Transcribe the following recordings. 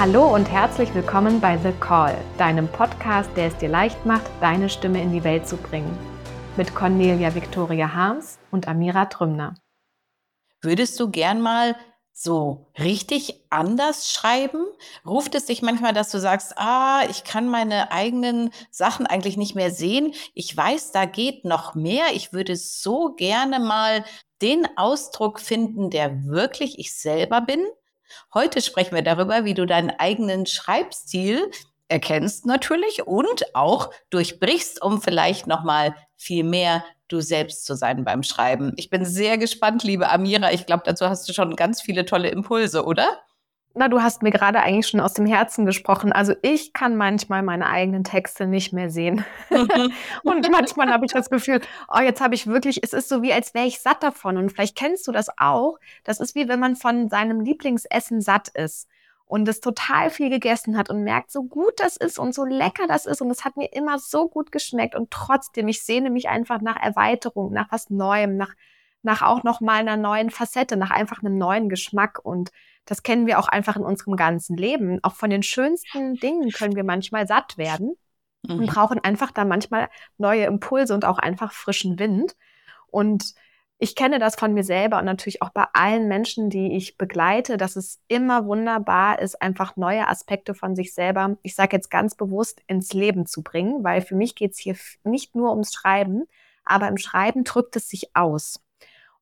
Hallo und herzlich willkommen bei The Call, deinem Podcast, der es dir leicht macht, deine Stimme in die Welt zu bringen. Mit Cornelia Victoria Harms und Amira Trümner. Würdest du gern mal so richtig anders schreiben? Ruft es dich manchmal, dass du sagst, ah, ich kann meine eigenen Sachen eigentlich nicht mehr sehen. Ich weiß, da geht noch mehr. Ich würde so gerne mal den Ausdruck finden, der wirklich ich selber bin. Heute sprechen wir darüber, wie du deinen eigenen Schreibstil erkennst natürlich und auch durchbrichst, um vielleicht noch mal viel mehr du selbst zu sein beim Schreiben. Ich bin sehr gespannt, liebe Amira. Ich glaube, dazu hast du schon ganz viele tolle Impulse, oder? Na, du hast mir gerade eigentlich schon aus dem Herzen gesprochen. Also ich kann manchmal meine eigenen Texte nicht mehr sehen. Mhm. und manchmal habe ich das Gefühl, oh, jetzt habe ich wirklich, es ist so wie, als wäre ich satt davon. Und vielleicht kennst du das auch. Das ist wie, wenn man von seinem Lieblingsessen satt ist und es total viel gegessen hat und merkt, so gut das ist und so lecker das ist und es hat mir immer so gut geschmeckt und trotzdem, ich sehne mich einfach nach Erweiterung, nach was Neuem, nach, nach auch noch mal einer neuen Facette, nach einfach einem neuen Geschmack und das kennen wir auch einfach in unserem ganzen Leben. Auch von den schönsten Dingen können wir manchmal satt werden mhm. und brauchen einfach da manchmal neue Impulse und auch einfach frischen Wind. Und ich kenne das von mir selber und natürlich auch bei allen Menschen, die ich begleite, dass es immer wunderbar ist, einfach neue Aspekte von sich selber, ich sage jetzt ganz bewusst, ins Leben zu bringen, weil für mich geht es hier nicht nur ums Schreiben, aber im Schreiben drückt es sich aus.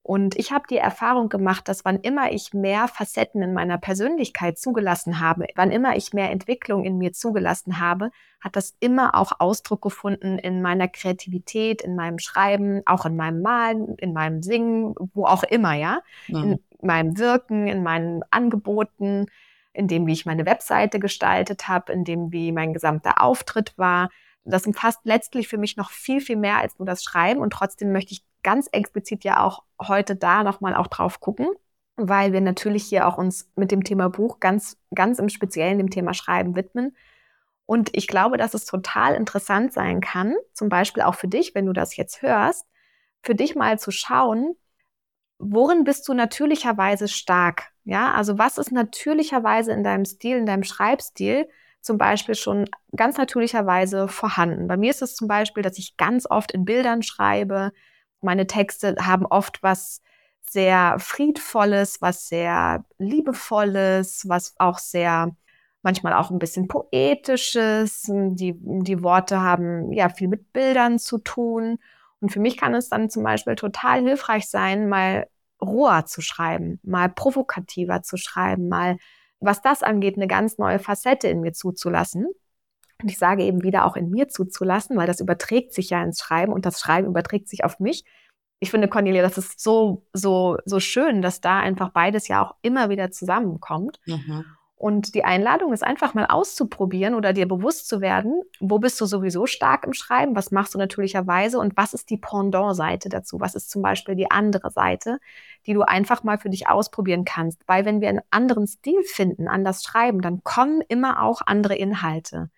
Und ich habe die Erfahrung gemacht, dass wann immer ich mehr Facetten in meiner Persönlichkeit zugelassen habe, wann immer ich mehr Entwicklung in mir zugelassen habe, hat das immer auch Ausdruck gefunden in meiner Kreativität, in meinem Schreiben, auch in meinem Malen, in meinem Singen, wo auch immer, ja, mhm. in meinem Wirken, in meinen Angeboten, in dem, wie ich meine Webseite gestaltet habe, in dem, wie mein gesamter Auftritt war. Das umfasst letztlich für mich noch viel, viel mehr als nur das Schreiben und trotzdem möchte ich ganz explizit ja auch heute da nochmal auch drauf gucken, weil wir natürlich hier auch uns mit dem Thema Buch ganz, ganz im Speziellen dem Thema Schreiben widmen. Und ich glaube, dass es total interessant sein kann, zum Beispiel auch für dich, wenn du das jetzt hörst, für dich mal zu schauen, worin bist du natürlicherweise stark? Ja, also was ist natürlicherweise in deinem Stil, in deinem Schreibstil zum Beispiel schon ganz natürlicherweise vorhanden? Bei mir ist es zum Beispiel, dass ich ganz oft in Bildern schreibe, meine Texte haben oft was sehr friedvolles, was sehr liebevolles, was auch sehr manchmal auch ein bisschen poetisches. Die, die Worte haben ja viel mit Bildern zu tun. Und für mich kann es dann zum Beispiel total hilfreich sein, mal roher zu schreiben, mal provokativer zu schreiben, mal, was das angeht, eine ganz neue Facette in mir zuzulassen. Und ich sage eben wieder auch in mir zuzulassen, weil das überträgt sich ja ins Schreiben und das Schreiben überträgt sich auf mich. Ich finde, Cornelia, das ist so, so, so schön, dass da einfach beides ja auch immer wieder zusammenkommt. Mhm. Und die Einladung ist einfach mal auszuprobieren oder dir bewusst zu werden, wo bist du sowieso stark im Schreiben, was machst du natürlicherweise und was ist die Pendant-Seite dazu, was ist zum Beispiel die andere Seite, die du einfach mal für dich ausprobieren kannst. Weil wenn wir einen anderen Stil finden, anders schreiben, dann kommen immer auch andere Inhalte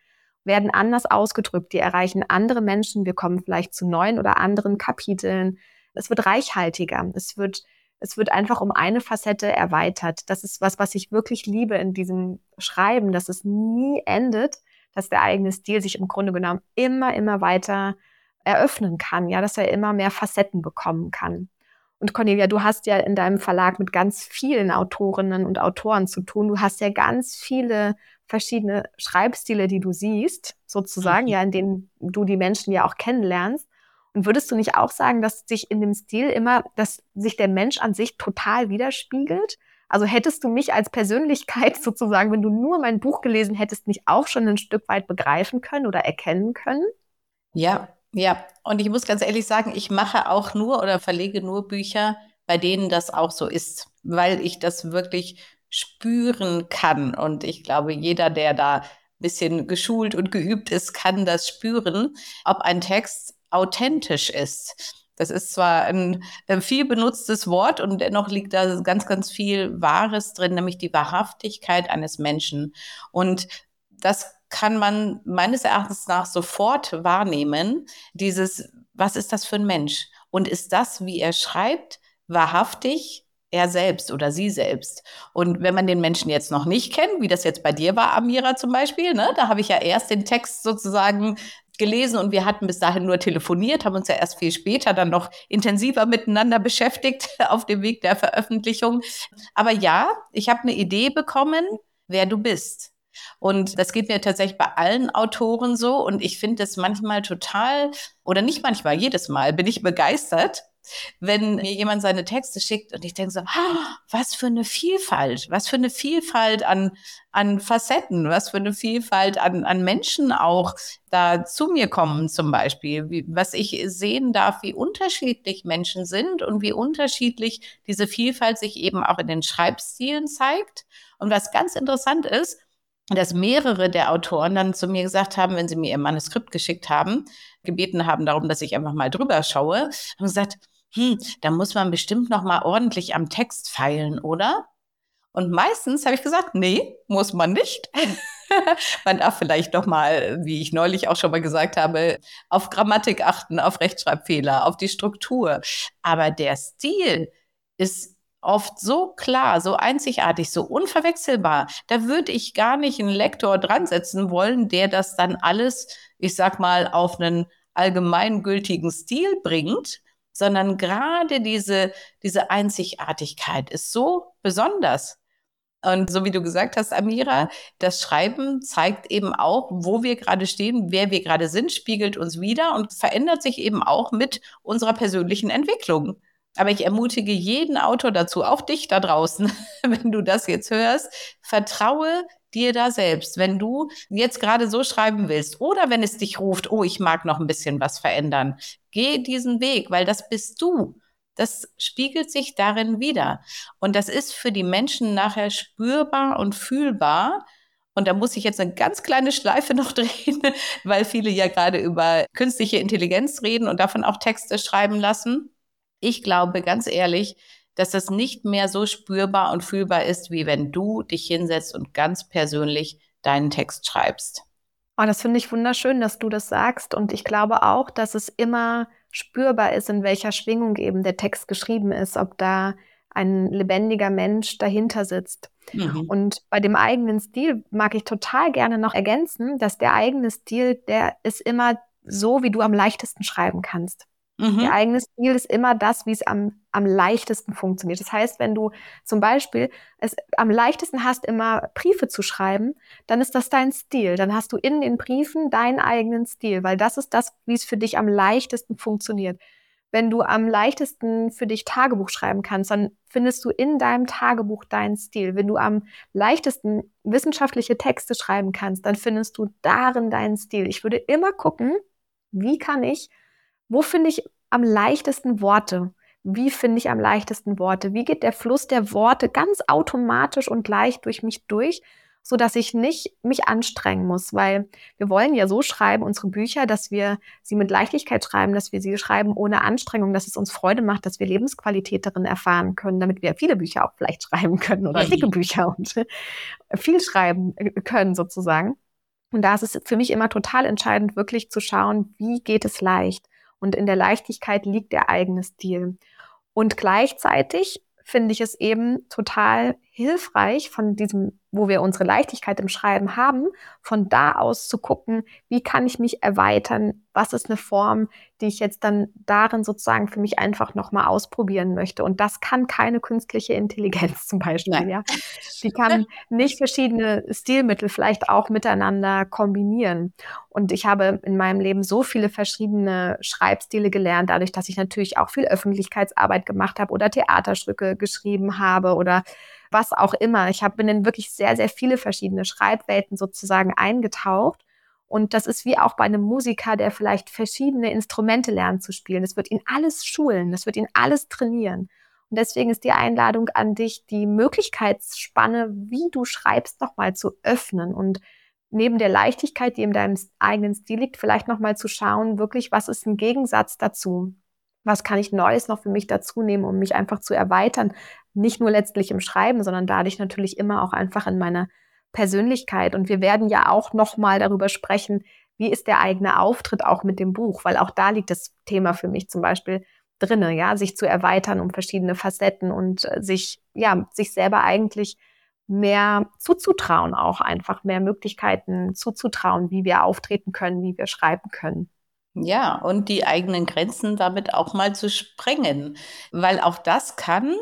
werden anders ausgedrückt, die erreichen andere Menschen, wir kommen vielleicht zu neuen oder anderen Kapiteln. Es wird reichhaltiger, es wird, es wird einfach um eine Facette erweitert. Das ist was, was ich wirklich liebe in diesem Schreiben, dass es nie endet, dass der eigene Stil sich im Grunde genommen immer, immer weiter eröffnen kann, ja, dass er immer mehr Facetten bekommen kann. Und Cornelia, du hast ja in deinem Verlag mit ganz vielen Autorinnen und Autoren zu tun. Du hast ja ganz viele verschiedene Schreibstile, die du siehst, sozusagen, mhm. ja, in denen du die Menschen ja auch kennenlernst. Und würdest du nicht auch sagen, dass sich in dem Stil immer, dass sich der Mensch an sich total widerspiegelt? Also hättest du mich als Persönlichkeit sozusagen, wenn du nur mein Buch gelesen hättest, nicht auch schon ein Stück weit begreifen können oder erkennen können? Ja, ja. Und ich muss ganz ehrlich sagen, ich mache auch nur oder verlege nur Bücher, bei denen das auch so ist, weil ich das wirklich spüren kann. Und ich glaube, jeder, der da ein bisschen geschult und geübt ist, kann das spüren, ob ein Text authentisch ist. Das ist zwar ein, viel benutztes Wort und dennoch liegt da ganz, ganz viel Wahres drin, nämlich die Wahrhaftigkeit eines Menschen. Und das kann man meines Erachtens nach sofort wahrnehmen. Dieses, was ist das für ein Mensch? Und ist das, wie er schreibt, wahrhaftig er selbst oder sie selbst. Und wenn man den Menschen jetzt noch nicht kennt, wie das jetzt bei dir war, Amira zum Beispiel, ne, da habe ich ja erst den Text sozusagen gelesen und wir hatten bis dahin nur telefoniert, haben uns ja erst viel später dann noch intensiver miteinander beschäftigt auf dem Weg der Veröffentlichung. Aber ja, ich habe eine Idee bekommen, wer du bist. Und das geht mir tatsächlich bei allen Autoren so. Und ich finde es manchmal total, oder nicht manchmal, jedes Mal bin ich begeistert, wenn mir jemand seine Texte schickt und ich denke so, was für eine Vielfalt, was für eine Vielfalt an, an Facetten, was für eine Vielfalt an, an Menschen auch da zu mir kommen zum Beispiel, wie, was ich sehen darf, wie unterschiedlich Menschen sind und wie unterschiedlich diese Vielfalt sich eben auch in den Schreibstilen zeigt. Und was ganz interessant ist, dass mehrere der Autoren dann zu mir gesagt haben, wenn sie mir ihr Manuskript geschickt haben, gebeten haben darum, dass ich einfach mal drüber schaue, haben gesagt, hm, da muss man bestimmt noch mal ordentlich am Text feilen, oder? Und meistens habe ich gesagt, nee, muss man nicht. man darf vielleicht doch mal, wie ich neulich auch schon mal gesagt habe, auf Grammatik achten, auf Rechtschreibfehler, auf die Struktur. Aber der Stil ist oft so klar, so einzigartig, so unverwechselbar. Da würde ich gar nicht einen Lektor dran setzen wollen, der das dann alles, ich sag mal, auf einen allgemeingültigen Stil bringt, sondern gerade diese, diese Einzigartigkeit ist so besonders. Und so wie du gesagt hast, Amira, das Schreiben zeigt eben auch, wo wir gerade stehen, wer wir gerade sind, spiegelt uns wieder und verändert sich eben auch mit unserer persönlichen Entwicklung. Aber ich ermutige jeden Autor dazu, auch dich da draußen, wenn du das jetzt hörst, vertraue dir da selbst. Wenn du jetzt gerade so schreiben willst oder wenn es dich ruft, oh, ich mag noch ein bisschen was verändern, geh diesen Weg, weil das bist du. Das spiegelt sich darin wieder. Und das ist für die Menschen nachher spürbar und fühlbar. Und da muss ich jetzt eine ganz kleine Schleife noch drehen, weil viele ja gerade über künstliche Intelligenz reden und davon auch Texte schreiben lassen. Ich glaube ganz ehrlich, dass das nicht mehr so spürbar und fühlbar ist, wie wenn du dich hinsetzt und ganz persönlich deinen Text schreibst. Oh, das finde ich wunderschön, dass du das sagst. Und ich glaube auch, dass es immer spürbar ist, in welcher Schwingung eben der Text geschrieben ist, ob da ein lebendiger Mensch dahinter sitzt. Mhm. Und bei dem eigenen Stil mag ich total gerne noch ergänzen, dass der eigene Stil, der ist immer so, wie du am leichtesten schreiben kannst. Mhm. Ihr eigenes Stil ist immer das, wie es am, am leichtesten funktioniert. Das heißt, wenn du zum Beispiel es am leichtesten hast, immer Briefe zu schreiben, dann ist das dein Stil. Dann hast du in den Briefen deinen eigenen Stil, weil das ist das, wie es für dich am leichtesten funktioniert. Wenn du am leichtesten für dich Tagebuch schreiben kannst, dann findest du in deinem Tagebuch deinen Stil. Wenn du am leichtesten wissenschaftliche Texte schreiben kannst, dann findest du darin deinen Stil. Ich würde immer gucken, wie kann ich wo finde ich am leichtesten Worte? Wie finde ich am leichtesten Worte? Wie geht der Fluss der Worte ganz automatisch und leicht durch mich durch, so dass ich nicht mich anstrengen muss, weil wir wollen ja so schreiben unsere Bücher, dass wir sie mit Leichtigkeit schreiben, dass wir sie schreiben ohne Anstrengung, dass es uns Freude macht, dass wir Lebensqualität darin erfahren können, damit wir viele Bücher auch vielleicht schreiben können oder dicke Bücher und viel schreiben äh, können sozusagen. Und da ist es für mich immer total entscheidend, wirklich zu schauen, wie geht es leicht. Und in der Leichtigkeit liegt der eigene Stil. Und gleichzeitig finde ich es eben total hilfreich von diesem wo wir unsere Leichtigkeit im Schreiben haben, von da aus zu gucken, wie kann ich mich erweitern, was ist eine Form, die ich jetzt dann darin sozusagen für mich einfach nochmal ausprobieren möchte. Und das kann keine künstliche Intelligenz zum Beispiel, Nein. ja. Die kann nicht verschiedene Stilmittel vielleicht auch miteinander kombinieren. Und ich habe in meinem Leben so viele verschiedene Schreibstile gelernt, dadurch, dass ich natürlich auch viel Öffentlichkeitsarbeit gemacht habe oder Theaterstücke geschrieben habe oder was auch immer. Ich hab, bin in wirklich sehr, sehr viele verschiedene Schreibwelten sozusagen eingetaucht. Und das ist wie auch bei einem Musiker, der vielleicht verschiedene Instrumente lernt zu spielen. Das wird ihn alles schulen, das wird ihn alles trainieren. Und deswegen ist die Einladung an dich, die Möglichkeitsspanne, wie du schreibst, nochmal zu öffnen und neben der Leichtigkeit, die in deinem eigenen Stil liegt, vielleicht nochmal zu schauen, wirklich, was ist ein Gegensatz dazu? Was kann ich Neues noch für mich dazu nehmen, um mich einfach zu erweitern? Nicht nur letztlich im Schreiben, sondern dadurch natürlich immer auch einfach in meiner Persönlichkeit. Und wir werden ja auch nochmal darüber sprechen, wie ist der eigene Auftritt auch mit dem Buch, weil auch da liegt das Thema für mich zum Beispiel, drinne, ja, sich zu erweitern um verschiedene Facetten und äh, sich, ja, sich selber eigentlich mehr zuzutrauen, auch einfach mehr Möglichkeiten zuzutrauen, wie wir auftreten können, wie wir schreiben können. Ja, und die eigenen Grenzen damit auch mal zu sprengen, weil auch das kann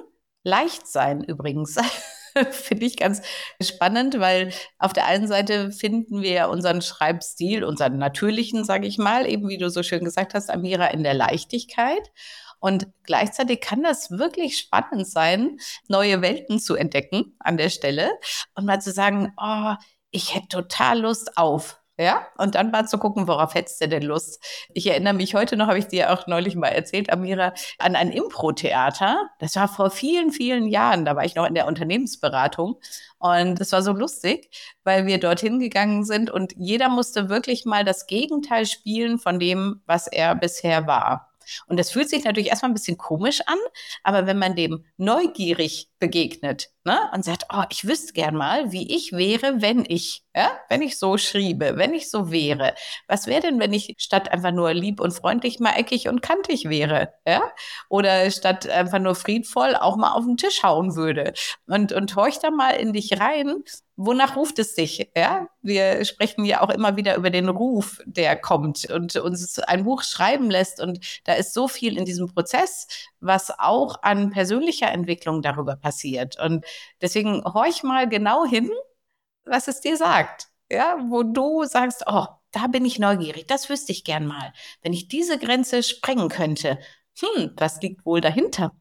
leicht sein übrigens. Finde ich ganz spannend, weil auf der einen Seite finden wir unseren Schreibstil, unseren natürlichen, sage ich mal, eben wie du so schön gesagt hast, Amira, in der Leichtigkeit. Und gleichzeitig kann das wirklich spannend sein, neue Welten zu entdecken an der Stelle und mal zu sagen, oh, ich hätte total Lust auf ja, und dann mal zu gucken, worauf hättest du denn Lust? Ich erinnere mich heute noch, habe ich dir auch neulich mal erzählt, Amira, an ein Impro-Theater. Das war vor vielen, vielen Jahren. Da war ich noch in der Unternehmensberatung. Und es war so lustig, weil wir dorthin gegangen sind und jeder musste wirklich mal das Gegenteil spielen von dem, was er bisher war. Und das fühlt sich natürlich erstmal ein bisschen komisch an, aber wenn man dem neugierig begegnet ne, und sagt, oh, ich wüsste gern mal, wie ich wäre, wenn ich, ja, wenn ich so schriebe, wenn ich so wäre. Was wäre denn, wenn ich statt einfach nur lieb und freundlich mal eckig und kantig wäre, ja? Oder statt einfach nur friedvoll auch mal auf den Tisch hauen würde. Und, und horch da mal in dich rein wonach ruft es dich? Ja, wir sprechen ja auch immer wieder über den Ruf, der kommt und uns ein Buch schreiben lässt. Und da ist so viel in diesem Prozess, was auch an persönlicher Entwicklung darüber passiert. Und deswegen horch mal genau hin, was es dir sagt. Ja, wo du sagst, oh, da bin ich neugierig, das wüsste ich gern mal. Wenn ich diese Grenze sprengen könnte, hm, was liegt wohl dahinter?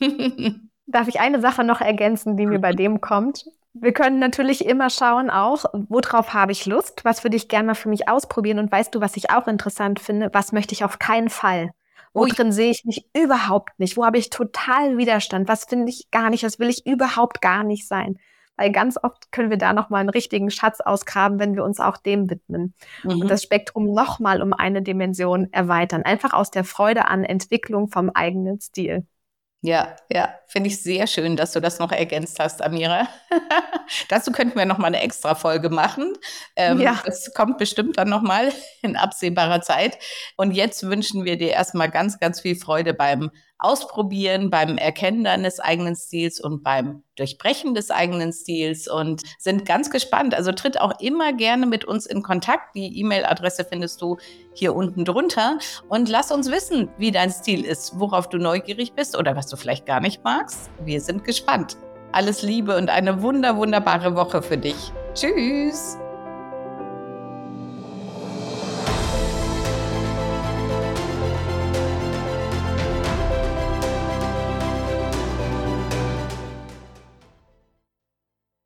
Darf ich eine Sache noch ergänzen, die mir bei dem kommt? Wir können natürlich immer schauen auch, worauf habe ich Lust, was würde ich gerne mal für mich ausprobieren und weißt du, was ich auch interessant finde, was möchte ich auf keinen Fall? Wo drin sehe ich mich überhaupt nicht? Wo habe ich total Widerstand? Was finde ich gar nicht? Was will ich überhaupt gar nicht sein? Weil ganz oft können wir da nochmal einen richtigen Schatz ausgraben, wenn wir uns auch dem widmen. Mhm. Und das Spektrum nochmal um eine Dimension erweitern. Einfach aus der Freude an Entwicklung vom eigenen Stil. Ja, ja, finde ich sehr schön, dass du das noch ergänzt hast, Amira. Dazu könnten wir noch mal eine extra Folge machen. Ähm, ja. Das kommt bestimmt dann noch mal in absehbarer Zeit. Und jetzt wünschen wir dir erstmal ganz, ganz viel Freude beim Ausprobieren, beim Erkennen deines eigenen Stils und beim Durchbrechen des eigenen Stils und sind ganz gespannt. Also tritt auch immer gerne mit uns in Kontakt. Die E-Mail-Adresse findest du hier unten drunter und lass uns wissen, wie dein Stil ist, worauf du neugierig bist oder was du vielleicht gar nicht magst. Wir sind gespannt. Alles Liebe und eine wunder, wunderbare Woche für dich. Tschüss!